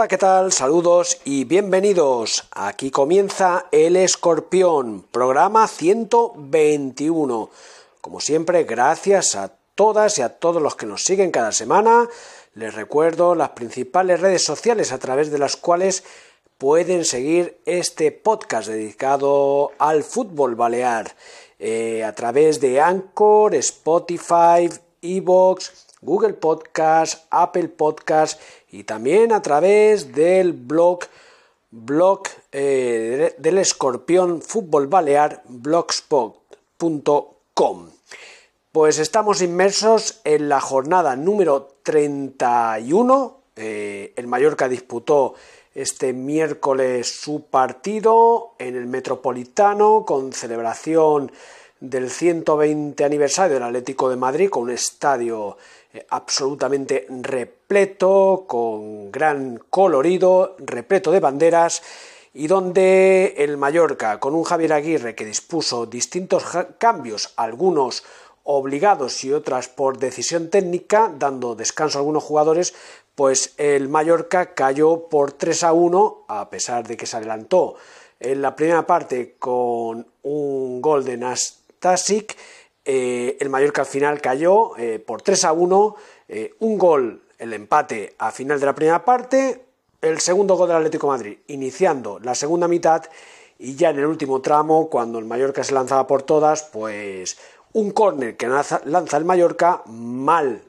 Hola, ¿qué tal? Saludos y bienvenidos. Aquí comienza El Escorpión, programa 121. Como siempre, gracias a todas y a todos los que nos siguen cada semana. Les recuerdo las principales redes sociales a través de las cuales pueden seguir este podcast dedicado al fútbol balear. Eh, a través de Anchor, Spotify, Evox, Google Podcast, Apple Podcast y también a través del blog blog eh, del escorpión fútbol balear blogspot.com. Pues estamos inmersos en la jornada número 31. Eh, el Mallorca disputó este miércoles su partido en el Metropolitano con celebración del 120 aniversario del Atlético de Madrid con un estadio absolutamente repleto, con gran colorido, repleto de banderas y donde el Mallorca, con un Javier Aguirre que dispuso distintos cambios, algunos obligados y otras por decisión técnica, dando descanso a algunos jugadores, pues el Mallorca cayó por 3 a 1, a pesar de que se adelantó en la primera parte con un gol de Nastasic eh, el Mallorca al final cayó eh, por 3 a 1, eh, un gol, el empate a final de la primera parte, el segundo gol del Atlético Madrid, iniciando la segunda mitad y ya en el último tramo, cuando el Mallorca se lanzaba por todas, pues un córner que lanza, el Mallorca mal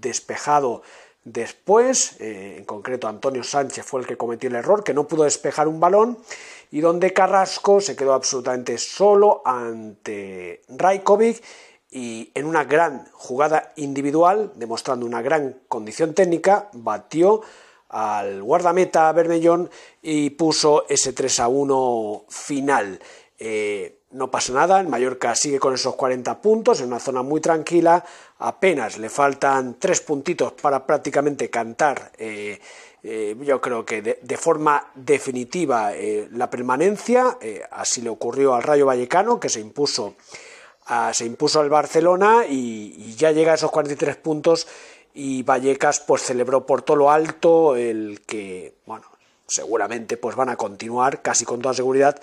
despejado después, en concreto Antonio Sánchez fue el que cometió el error, que no pudo despejar un balón y donde Carrasco se quedó absolutamente solo ante Rajkovic y en una gran jugada individual, demostrando una gran condición técnica, batió al guardameta Bermellón y puso ese 3 a 1 final. Eh, no pasa nada, el Mallorca sigue con esos 40 puntos en una zona muy tranquila, apenas le faltan tres puntitos para prácticamente cantar eh, eh, yo creo que de, forma definitiva eh, la permanencia, así le ocurrió al Rayo Vallecano, que se impuso, se impuso al Barcelona y, ya llega a esos 43 puntos y Vallecas pues celebró por todo lo alto el que, bueno, seguramente pues van a continuar casi con toda seguridad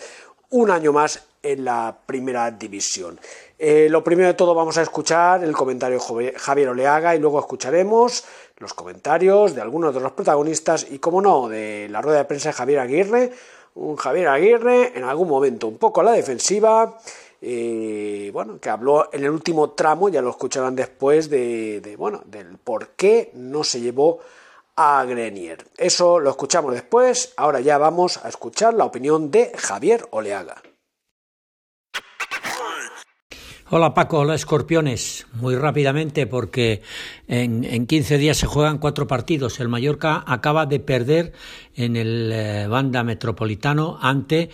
un año más en la primera división. lo primero de todo vamos a escuchar el comentario de Javier Oleaga y luego escucharemos los comentarios de algunos de los protagonistas y, como no, de la rueda de prensa de Javier Aguirre. Un Javier Aguirre en algún momento un poco a la defensiva, eh, bueno, que habló en el último tramo, ya lo escucharán después, de, bueno, del por qué no se llevó a Grenier. Eso lo escuchamos después, ahora ya vamos a escuchar la opinión de Javier Oleaga. Hola Paco, hola Escorpiones. Muy rápidamente porque en, en 15 días se juegan cuatro partidos. El Mallorca acaba de perder en el eh, banda metropolitano ante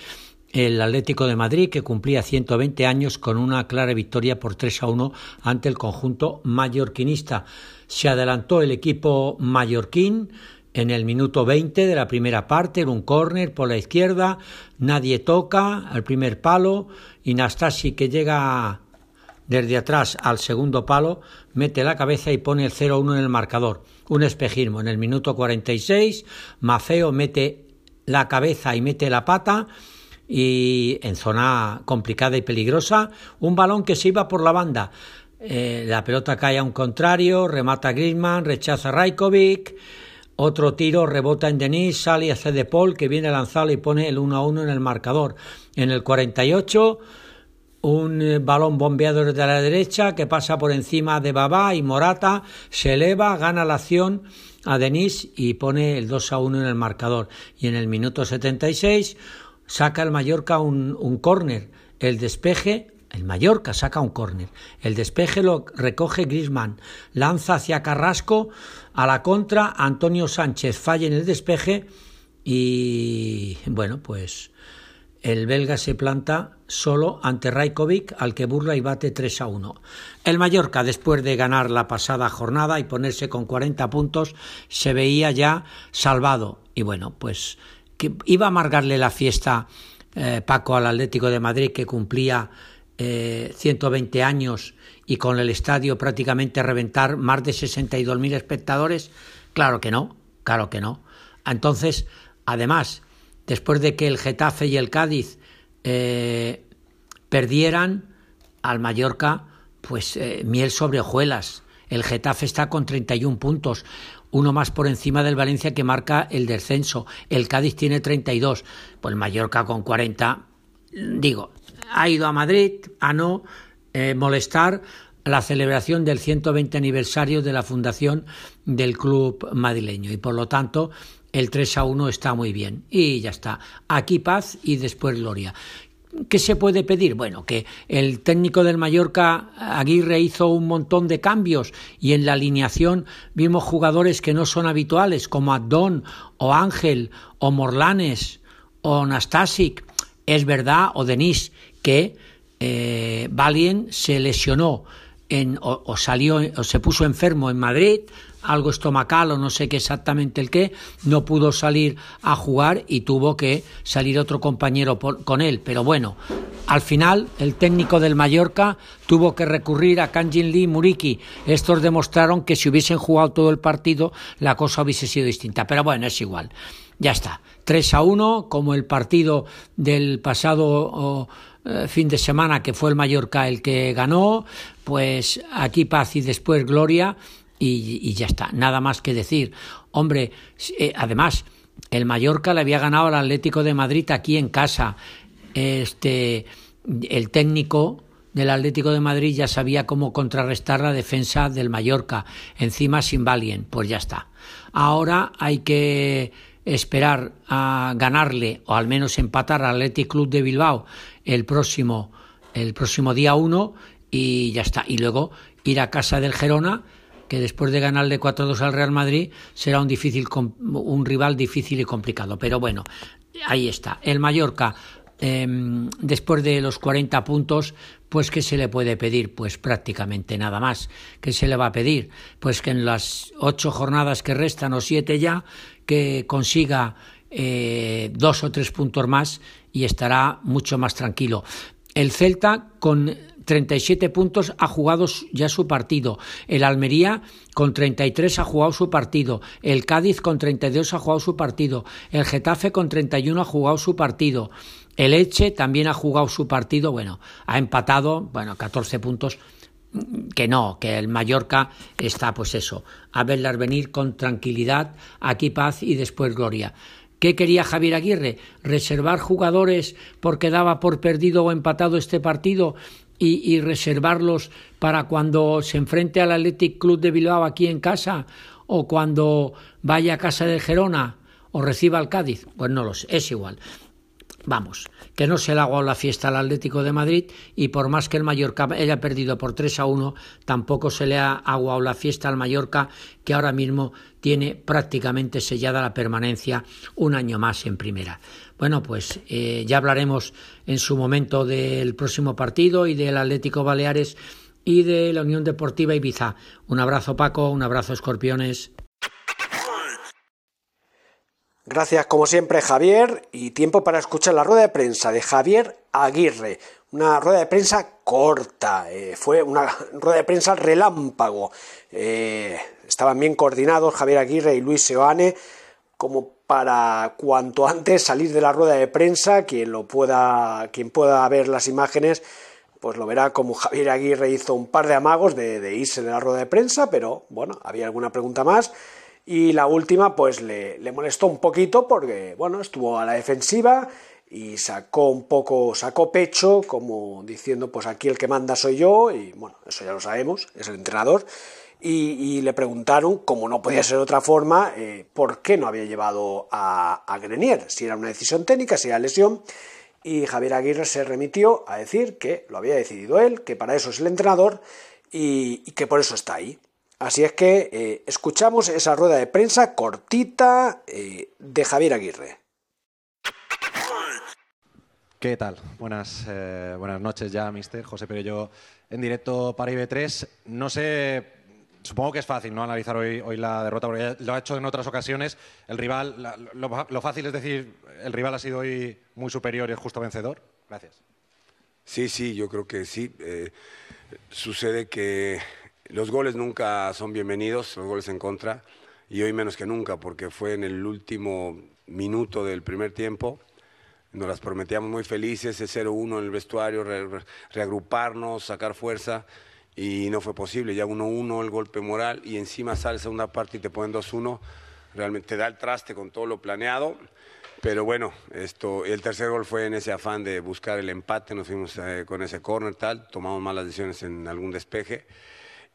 el Atlético de Madrid, que cumplía 120 años con una clara victoria por 3 a 1 ante el conjunto mallorquinista. Se adelantó el equipo mallorquín en el minuto 20 de la primera parte, en un córner por la izquierda, nadie toca al primer palo y Nastasi que llega desde atrás al segundo palo, mete la cabeza y pone el 0-1 en el marcador. Un espejismo. En el minuto 46, Mafeo mete la cabeza y mete la pata y en zona complicada y peligrosa, un balón que se iba por la banda. Eh, la pelota cae a un contrario, remata Griezmann, rechaza Rajkovic, otro tiro rebota en Denis, sale hace de Paul que viene a lanzarlo y pone el 1 1 en el marcador. En el 48 un eh, balón bombeado desde la derecha que pasa por encima de Babá y Morata, se eleva, gana la acción a Denis y pone el 2 a 1 en el marcador. Y en el minuto 76 saca el Mallorca un, un córner. El despeje, el Mallorca saca un córner. El despeje lo recoge Grisman. Lanza hacia Carrasco. A la contra, Antonio Sánchez falla en el despeje. Y bueno, pues el belga se planta solo ante Rajkovic, al que burla y bate 3 a 1. El Mallorca, después de ganar la pasada jornada y ponerse con 40 puntos, se veía ya salvado. Y bueno, pues iba a amargarle la fiesta eh, Paco al Atlético de Madrid, que cumplía 120 eh, años y con el estadio prácticamente reventar más de 62.000 espectadores. Claro que no, claro que no. Entonces, además, después de que el Getafe y el Cádiz eh, perdieran al Mallorca, pues eh, miel sobre hojuelas. El Getafe está con 31 puntos, uno más por encima del Valencia que marca el descenso. El Cádiz tiene 32, pues Mallorca con 40. Digo, ha ido a Madrid a no eh, molestar la celebración del 120 aniversario de la fundación del club madrileño y por lo tanto el 3 a 1 está muy bien. Y ya está. Aquí paz y después gloria. ¿Qué se puede pedir? Bueno, que el técnico del Mallorca, Aguirre, hizo un montón de cambios y en la alineación vimos jugadores que no son habituales, como Adón o Ángel o Morlanes o Nastasic. Es verdad, o Denis, que eh, Valien se lesionó en, o, salió o se puso enfermo en Madrid, algo estomacal o no sé qué exactamente el qué, no pudo salir a jugar y tuvo que salir otro compañero con él. Pero bueno, al final el técnico del Mallorca tuvo que recurrir a Kanjin Lee Muriki. Estos demostraron que si hubiesen jugado todo el partido la cosa hubiese sido distinta. Pero bueno, es igual. Ya está. 3 a 1, como el partido del pasado eh, fin de semana que fue el Mallorca el que ganó, pues aquí paz y después gloria y, ya está, nada más que decir. Hombre, eh, además, el Mallorca le había ganado al Atlético de Madrid aquí en casa. Este, el técnico del Atlético de Madrid ya sabía cómo contrarrestar la defensa del Mallorca, encima sin Valien, pues ya está. Ahora hay que esperar a ganarle o al menos empatar al Athletic Club de Bilbao el próximo el próximo día 1 y ya está. Y luego ir a casa del Gerona que después de ganarle 4-2 al Real Madrid será un, difícil, un rival difícil y complicado. Pero bueno, ahí está. El Mallorca, em, después de los 40 puntos, pues ¿qué se le puede pedir? Pues prácticamente nada más. ¿Qué se le va a pedir? Pues que en las ocho jornadas que restan, o siete ya, que consiga eh, dos o tres puntos más y estará mucho más tranquilo. El Celta con 37 puntos ha jugado ya su partido. El Almería con 33 ha jugado su partido. El Cádiz con 32 ha jugado su partido. El Getafe con 31 ha jugado su partido. El Eche también ha jugado su partido. Bueno, ha empatado, bueno, 14 puntos que no, que el Mallorca está pues eso, a verlas venir con tranquilidad, aquí paz y después gloria. ¿Qué quería Javier Aguirre? ¿Reservar jugadores porque daba por perdido o empatado este partido y, reservarlos para cuando se enfrente al Athletic Club de Bilbao aquí en casa o cuando vaya a casa de Gerona o reciba al Cádiz? Pues no lo sé, es igual. Vamos, que no se le ha aguado la fiesta al Atlético de Madrid y por más que el Mallorca haya perdido por 3 a 1, tampoco se le ha aguado la fiesta al Mallorca, que ahora mismo tiene prácticamente sellada la permanencia un año más en primera. Bueno, pues eh, ya hablaremos en su momento del próximo partido y del Atlético Baleares y de la Unión Deportiva Ibiza. Un abrazo Paco, un abrazo Escorpiones. Gracias como siempre Javier y tiempo para escuchar la rueda de prensa de Javier Aguirre. Una rueda de prensa corta, eh, fue una rueda de prensa relámpago. Eh, estaban bien coordinados Javier Aguirre y Luis Seoane como para cuanto antes salir de la rueda de prensa, quien lo pueda, quien pueda ver las imágenes, pues lo verá como Javier Aguirre hizo un par de amagos de, irse de la rueda de prensa, pero bueno, había alguna pregunta más. Y la última, pues le, le molestó un poquito porque, bueno, estuvo a la defensiva y sacó un poco, sacó pecho, como diciendo, pues aquí el que manda soy yo, y bueno, eso ya lo sabemos, es el entrenador, y, le preguntaron, como no podía ser de otra forma, eh, por qué no había llevado a, Grenier, si era una decisión técnica, si era lesión, y Javier Aguirre se remitió a decir que lo había decidido él, que para eso es el entrenador y, que por eso está ahí. Así es que eh, escuchamos esa rueda de prensa cortita eh, de Javier Aguirre. ¿Qué tal? Buenas, buenas noches ya, mister. José Perello en directo para IB3. No sé, supongo que es fácil no analizar hoy, hoy la derrota, porque lo ha hecho en otras ocasiones. El rival, lo, fácil es decir, el rival ha sido hoy muy superior y es justo vencedor. Gracias. Sí, sí, yo creo que sí. Eh, sucede que los goles nunca son bienvenidos, los goles en contra, y hoy menos que nunca, porque fue en el último minuto del primer tiempo nos las prometíamos muy felices, ese 0-1 en el vestuario, reagruparnos, sacar fuerza y no fue posible. Ya 1-1 el golpe moral y encima sale segunda parte y te ponen 2-1. Realmente te da el traste con todo lo planeado. Pero bueno, esto, el tercer gol fue en ese afán de buscar el empate, nos fuimos eh, con ese corner tal, tomamos malas decisiones en algún despeje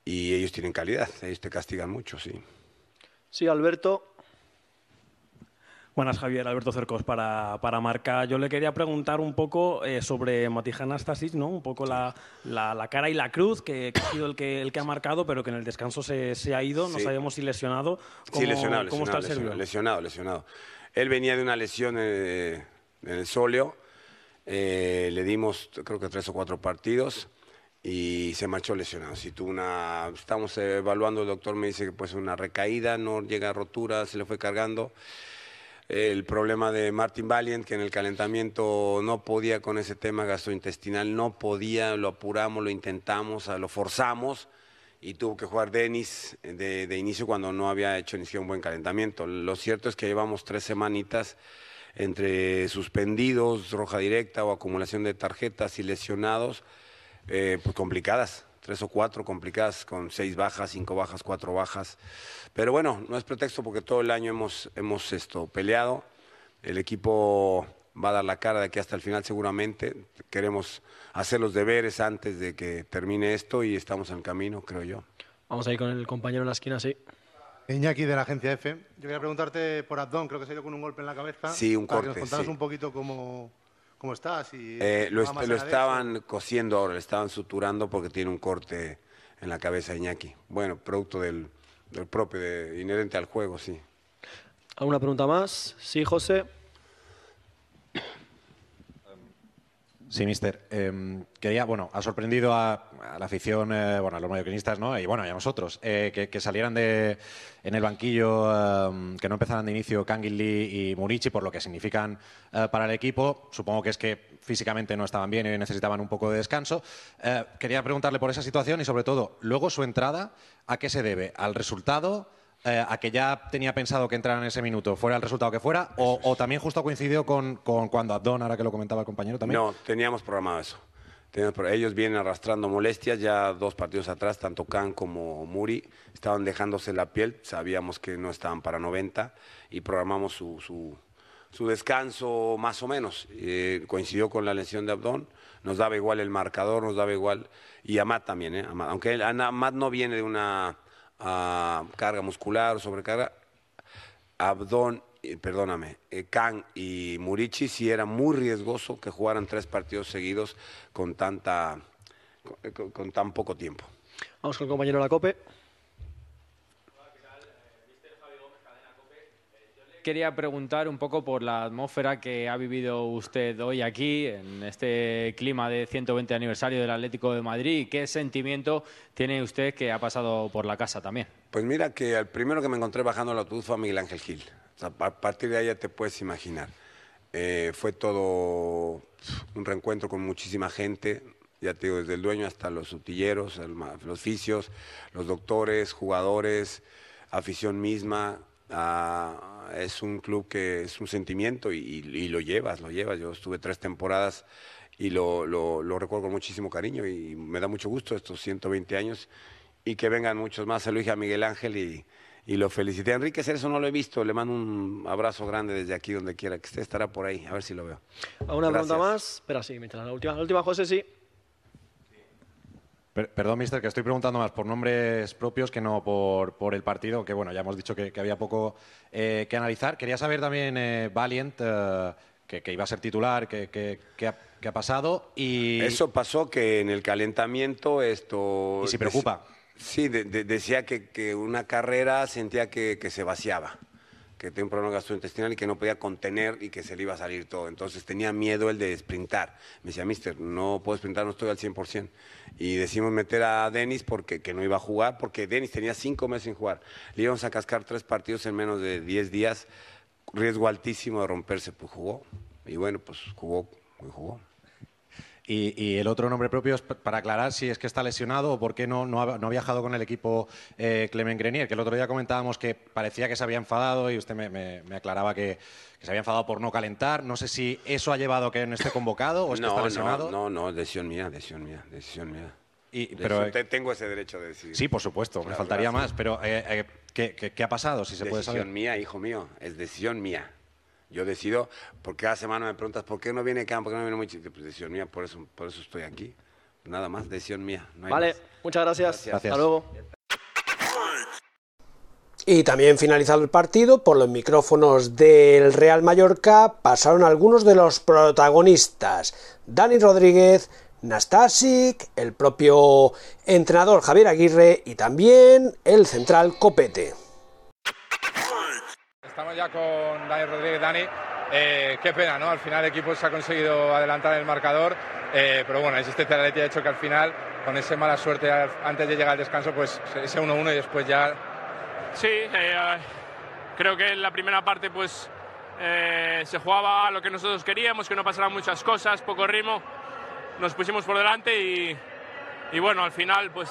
y ellos tienen calidad, ellos te castigan mucho, sí. Sí, Alberto, Buenas, Javier. Alberto Cercos para, para Marca. Yo le quería preguntar un poco eh, sobre Matija Anastasis, ¿no? Un poco la, la, cara y la cruz, que, ha sido el que, el que ha marcado, pero que en el descanso se, se ha ido. No sabemos si lesionado. ¿Cómo, sí, lesionado, ¿cómo está el lesionado, lesionado, Él venía de una lesión eh, en el sóleo. Eh, le dimos, creo que tres o cuatro partidos y se marchó lesionado. Si tuvo una, estamos evaluando, el doctor me dice que pues una recaída, no llega a rotura, se le fue cargando el problema de Martin Valiant, que en el calentamiento no podía con ese tema gastrointestinal, no podía, lo apuramos, lo intentamos, lo forzamos y tuvo que jugar Denis de, inicio cuando no había hecho ni siquiera un buen calentamiento. Lo cierto es que llevamos tres semanitas entre suspendidos, roja directa o acumulación de tarjetas y lesionados, eh, pues complicadas tres o cuatro complicadas con seis bajas, cinco bajas, cuatro bajas. Pero bueno, no es pretexto porque todo el año hemos, hemos esto, peleado. El equipo va a dar la cara de aquí hasta el final seguramente. Queremos hacer los deberes antes de que termine esto y estamos en el camino, creo yo. Vamos a ir con el compañero en la esquina, sí. Iñaki de la agencia F. Yo quería preguntarte por Abdón, creo que se ha ido con un golpe en la cabeza. Sí, un corte. Para que nos contaras un poquito cómo, ¿Cómo estás? Eh, lo, estaban cosiendo ahora, le estaban suturando porque tiene un corte en la cabeza de Iñaki. Bueno, producto del, propio, inherente al juego, sí. ¿Alguna pregunta más? Sí, José. Sí, mister. Em, quería, bueno, ha sorprendido a, la afición, eh, bueno, a los mallorquinistas, ¿no? Y bueno, y a nosotros, eh, que, salieran de, en el banquillo, em, que no empezaran de inicio Lee y Murici, por lo que significan eh, para el equipo. Supongo que es que físicamente no estaban bien y necesitaban un poco de descanso. quería preguntarle por esa situación y, sobre todo, luego su entrada, ¿a qué se debe? ¿Al resultado? Eh, a que ya tenía pensado que entrara en ese minuto, fuera el resultado que fuera, o, también justo coincidió con, con, cuando Abdón, ahora que lo comentaba el compañero también. No, teníamos programado eso. Ellos vienen arrastrando molestias ya dos partidos atrás, tanto Khan como Muri estaban dejándose la piel, sabíamos que no estaban para 90 y programamos su, su, descanso más o menos. Eh, coincidió con la lesión de Abdón, nos daba igual el marcador, nos daba igual, y Amat también, ¿eh? aunque Amat no viene de una a carga muscular o sobrecarga, Abdón, perdóname, eh, Khan y Murici sí era muy riesgoso que jugaran tres partidos seguidos con tanta con, tan poco tiempo. Vamos con el compañero de la COPE. Quería preguntar un poco por la atmósfera que ha vivido usted hoy aquí, en este clima de 120 aniversario del Atlético de Madrid. ¿Y qué sentimiento tiene usted que ha pasado por la casa también? Pues mira que el primero que me encontré bajando el autobús fue Miguel Ángel Gil. a partir de ahí ya te puedes imaginar. Eh, fue todo un reencuentro con muchísima gente, ya te digo, desde el dueño hasta los utilleros, los oficios, los doctores, jugadores, afición misma. A es un club que es un sentimiento y, lo llevas, lo llevas. Yo estuve tres temporadas y lo, recuerdo con muchísimo cariño y me da mucho gusto estos 120 años y que vengan muchos más. Se lo dije a Miguel Ángel y, y lo felicité. A Enrique Cerezo no lo he visto, le mando un abrazo grande desde aquí, donde quiera que esté, estará por ahí, a ver si lo veo. ¿Alguna pregunta más? Espera, sí, mientras la última, la última, José, sí. Perdón, mister, que estoy preguntando más por nombres propios que no por, por el partido, que bueno, ya hemos dicho que, había poco eh, que analizar. Quería saber también, eh, Valiant, eh, que, iba a ser titular, que, que ha, pasado. Y... Eso pasó que en el calentamiento esto... ¿Y si preocupa? Sí, decía que, una carrera sentía que, se vaciaba que tenía un problema gastrointestinal y que no podía contener y que se le iba a salir todo. Entonces tenía miedo el de sprintar. Me decía, mister, no puedo sprintar, no estoy al 100% y decimos meter a Denis porque que no iba a jugar, porque Denis tenía cinco meses sin jugar. Le íbamos a cascar tres partidos en menos de diez días, riesgo altísimo de romperse, pues jugó. Y bueno, pues jugó, jugó. Y, el otro nombre propio es para aclarar si es que está lesionado o por qué no, no, ha, viajado con el equipo eh, Clement Grenier, que el otro día comentábamos que parecía que se había enfadado y usted me, aclaraba que, se había enfadado por no calentar. No sé si eso ha llevado a que no esté convocado o es que está lesionado. No, no, no, decisión mía, decisión mía, decisión mía. Y, pero, tengo ese derecho de decidir. Sí, por supuesto, me faltaría más. Pero, eh, eh, ¿qué, ha pasado, si se puede saber? Decisión mía, hijo mío, es decisión mía. Yo decido, porque cada semana me preguntas, ¿por qué no viene Campo? ¿Por qué no viene muy Pues decisión mía, por eso, por eso estoy aquí. Nada más, decisión mía. vale, muchas gracias. gracias. Hasta luego. Y también finalizado el partido, por los micrófonos del Real Mallorca pasaron algunos de los protagonistas. Dani Rodríguez, Nastasic, el propio entrenador Javier Aguirre y también el central Copete. Estamos ya con Dani Rodríguez. Dani, eh, qué pena, ¿no? Al final el equipo se ha conseguido adelantar el marcador, eh, pero bueno, existe la ha hecho que al final, con esa mala suerte antes de llegar al descanso, pues ese 1-1 y después ya... Sí, eh, creo que en la primera parte pues se jugaba lo que nosotros queríamos, que no pasaran muchas cosas, poco ritmo, nos pusimos por delante y, y bueno, al final pues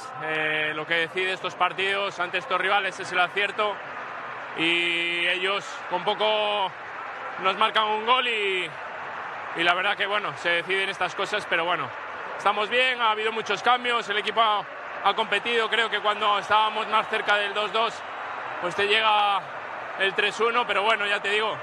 lo que decide estos partidos ante estos rivales es el acierto y ellos con poco nos marcan un gol y, y, la verdad que bueno, se deciden estas cosas, pero bueno, estamos bien, ha habido muchos cambios, el equipo ha, competido, creo que cuando estábamos más cerca del 2-2, pues te llega el 3-1, pero bueno, ya te digo,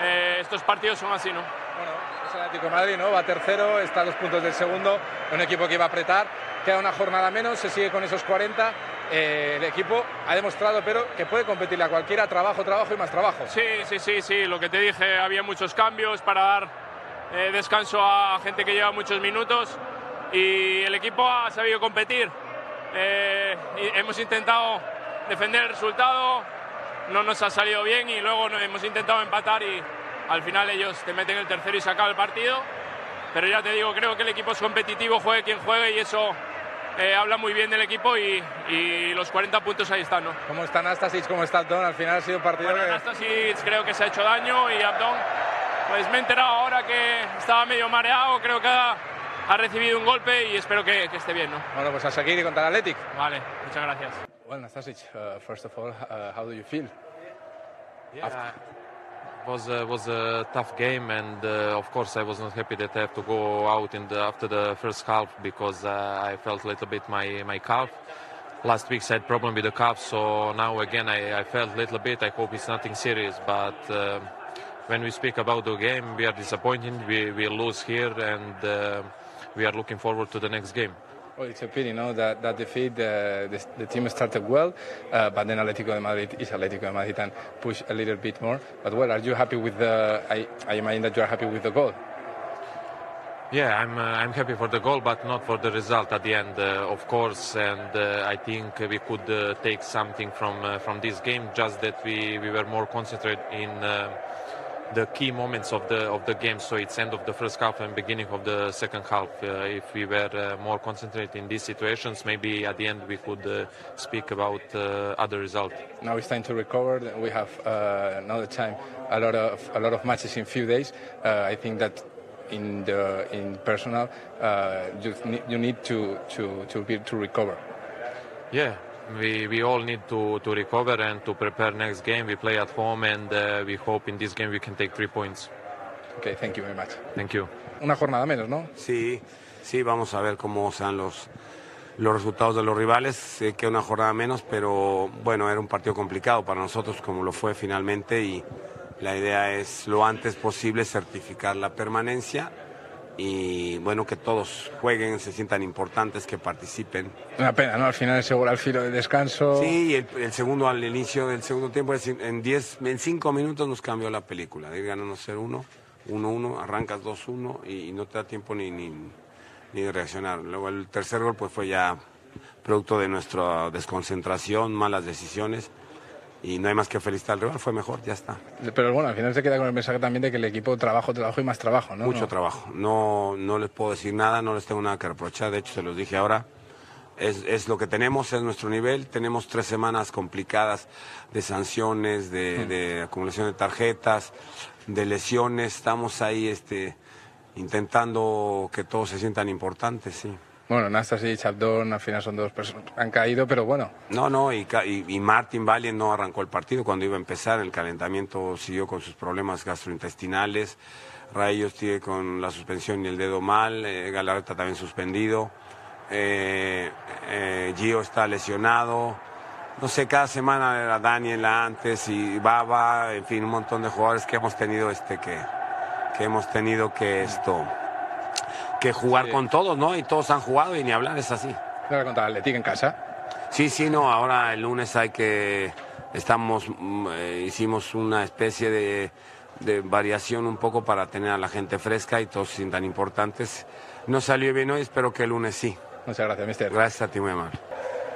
eh, estos partidos son así, ¿no? Bueno, es el Atlético Madrid, ¿no? Va tercero, está a dos puntos del segundo, un equipo que va a apretar, queda una jornada menos, se sigue con esos 40 eh, el equipo ha demostrado, pero que puede competirle a cualquiera, trabajo, trabajo y más trabajo. Sí, sí, sí, sí, lo que te dije, había muchos cambios para dar eh, descanso a gente que lleva muchos minutos y el equipo ha sabido competir. Eh, hemos intentado defender el resultado, no nos ha salido bien y luego hemos intentado empatar y al final ellos te meten el tercero y sacan el partido. Pero ya te digo, creo que el equipo es competitivo, juegue quien juegue y eso eh, habla muy bien del equipo y, los 40 puntos ahí están. ¿no? ¿Cómo está Nastasic? ¿Cómo está Abdón? Al final ha sido un partido bueno, Nastasic creo que se ha hecho daño y Abdón, pues me he enterado ahora que estaba medio mareado, creo que ha, recibido un golpe y espero que, esté bien. ¿no? Bueno, pues a seguir y contra el Athletic. Vale, muchas gracias. Well, Nastasic, uh, first of all, uh, how do you feel? Was uh, was a tough game, and uh, of course I was not happy that I have to go out in the, after the first half because uh, I felt a little bit my my calf. Last week I had problem with the calf, so now again I, I felt a little bit. I hope it's nothing serious, but uh, when we speak about the game, we are disappointed. We we lose here, and uh, we are looking forward to the next game. Well, it's a pity, no, that that defeat uh, the, the, team started well, uh, but then Atletico de Madrid is Atletico de Madrid and push a little bit more. But well, are you happy with the? I, I imagine that you are happy with the goal. Yeah, I'm uh, I'm happy for the goal, but not for the result at the end, uh, of course. And uh, I think we could uh, take something from from this game, just that we we were more concentrated in the key moments of the of the game. So it's end of the first half and beginning of the second half. Uh, if we were uh, more concentrated in these situations, maybe at the end we could uh, speak about uh, other result. Now it's time to recover. We have uh, another time, a lot of a lot of matches in few days. Uh, I think that in the in personal, you, need, you need to to to be, to recover. Yeah, we, we all need to, to recover and to prepare next game. We play at home and uh, we hope in this game we can take three points. Okay, thank you very much. Thank you. Una jornada menos, ¿no? Sí, sí, vamos a ver cómo sean los, los resultados de los rivales, sé que una jornada menos, pero bueno, era un partido complicado para nosotros como lo fue finalmente y la idea es lo antes posible certificar la permanencia y bueno, que todos jueguen, se sientan importantes, que participen. Una pena, ¿no? Al final ese gol al filo de descanso. Sí, el, el segundo al inicio del segundo tiempo, en 10, en 5 minutos nos cambió la película. De ir ganando 0-1, 1-1, arrancas 2-1 y, no te da tiempo ni, ni, ni de reaccionar. Luego el tercer gol pues fue ya producto de nuestra desconcentración, malas decisiones y no hay más que felicitar al rival, fue mejor, ya está. Pero bueno, al final se queda con el mensaje también de que el equipo trabajo, trabajo y más trabajo, ¿no? Mucho trabajo. No, no les puedo decir nada, no les tengo nada que reprochar, de hecho se los dije ahora. Es, es lo que tenemos, es nuestro nivel. Tenemos tres semanas complicadas de sanciones, de, hmm. de acumulación de tarjetas, de lesiones. Estamos ahí este, intentando que todos se sientan importantes, sí. Bueno, Nastas y Chabdón al final son dos personas han caído, pero bueno. No, no, y, y, Martin Valien no arrancó el partido cuando iba a empezar. El calentamiento siguió con sus problemas gastrointestinales. Rayos sigue con la suspensión y el dedo mal. Eh, Galarreta también suspendido. Eh, eh, Gio está lesionado. No sé, cada semana era Daniel antes y Baba, en fin, un montón de jugadores que hemos tenido este que, que hemos tenido que esto que jugar con todos, ¿no? Y todos han jugado y ni hablar, es así. ¿No contra el Atlético en casa? Sí, sí, no, ahora el lunes hay que... Estamos, mm, eh, hicimos una especie de, de, variación un poco para tener a la gente fresca y todos sin tan importantes. No salió bien hoy, espero que el lunes sí. Muchas gracias, mister. Gracias a ti, muy amable.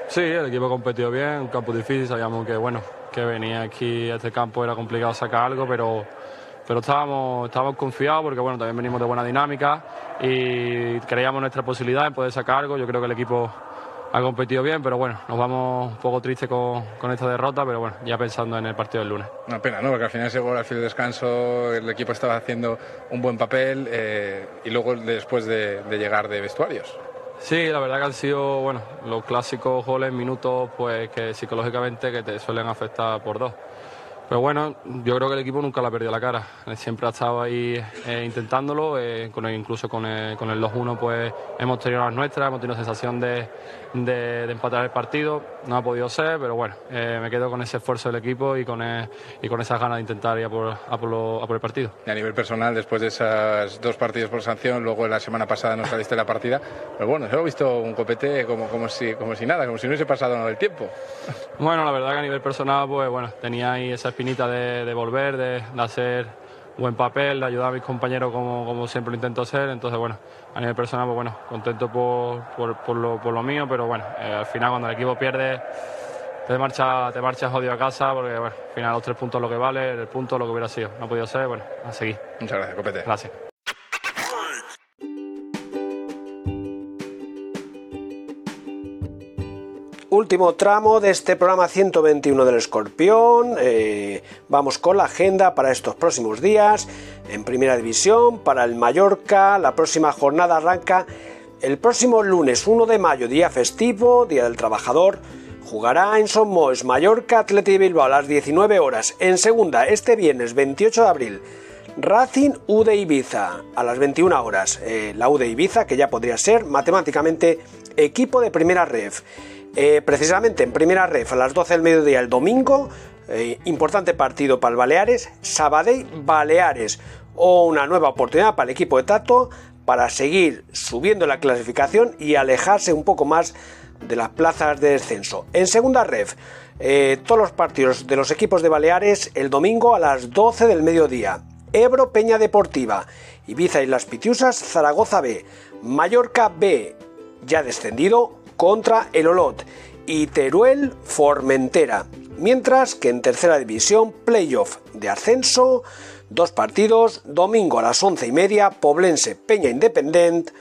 Sí, el equipo competió bien, un campo difícil, sabíamos que, bueno, que venía aquí a este campo era complicado sacar algo, pero pero estábamos, estábamos confiados porque bueno, también venimos de buena dinámica y creíamos nuestra posibilidad en poder sacar algo. Yo creo que el equipo ha competido bien, pero bueno, nos vamos un poco tristes con, con, esta derrota, pero bueno, ya pensando en el partido del lunes. Una pena, ¿no? Porque al final ese gol al fin de descanso, el equipo estaba haciendo un buen papel eh, y luego después de, de, llegar de vestuarios. Sí, la verdad que han sido, bueno, los clásicos goles, minutos, pues que psicológicamente que te suelen afectar por dos. Pero bueno, yo creo que el equipo nunca le ha perdido la cara. Siempre ha estado ahí eh, intentándolo. Eh, con incluso con el, con el 2-1 pues hemos tenido las nuestras, hemos tenido sensación de, de, empatar el partido. No ha podido ser, pero bueno, eh, me quedo con ese esfuerzo del equipo y con, y con esas ganas de intentar ir a por, a por, el partido. Y a nivel personal, después de esos dos partidos por sanción, luego la semana pasada no saliste la partida, pero bueno, he visto un copete como, como, si, como si nada, como si no hubiese pasado el tiempo. Bueno, la verdad que a nivel personal, pues bueno, tenía ahí esa de, volver, de, hacer buen papel, de ayudar a mis compañeros como, como, siempre lo intento hacer. Entonces, bueno, a nivel personal, pues bueno, contento por, por, lo, por lo, mío, pero bueno, eh, al final cuando el equipo pierde, te marchas te marchas odio a casa, porque bueno, al final los tres puntos lo que vale, el punto lo que hubiera sido. No ha podido ser, bueno, a seguir. Muchas gracias, Copete. Gracias. Último tramo de este programa 121 del Escorpión. Eh, vamos con la agenda para estos próximos días. En primera división, para el Mallorca, la próxima jornada arranca el próximo lunes 1 de mayo, día festivo, Día del Trabajador. Jugará en Somos, Mallorca, Atleti Bilbao a las 19 horas. En segunda, este viernes 28 de abril, Racing U de Ibiza a las 21 horas. Eh, la U de Ibiza, que ya podría ser matemáticamente equipo de primera ref. Eh, precisamente en primera ref a las 12 del mediodía el domingo, eh, importante partido para el Baleares, Sabadell Baleares, o una nueva oportunidad para el equipo de Tato para seguir subiendo la clasificación y alejarse un poco más de las plazas de descenso. En segunda ref, eh, todos los partidos de los equipos de Baleares el domingo a las 12 del mediodía. Ebro Peña Deportiva, Ibiza y las Pitiusas, Zaragoza B, Mallorca B, ya descendido, contra el Olot y Teruel Formentera. Mientras que en tercera división, playoff de ascenso, dos partidos, domingo a las once y media, Poblense Peña Independent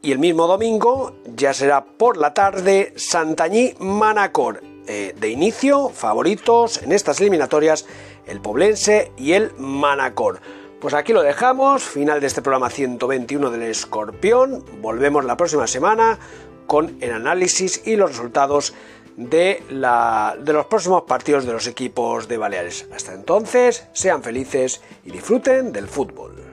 y el mismo domingo ya será por la tarde Santañí Manacor. Eh, de inicio, favoritos en estas eliminatorias, el Poblense y el Manacor. Pues aquí lo dejamos, final de este programa 121 del Escorpión. Volvemos la próxima semana con el análisis y los resultados de, la, de los próximos partidos de los equipos de Baleares. Hasta entonces, sean felices y disfruten del fútbol.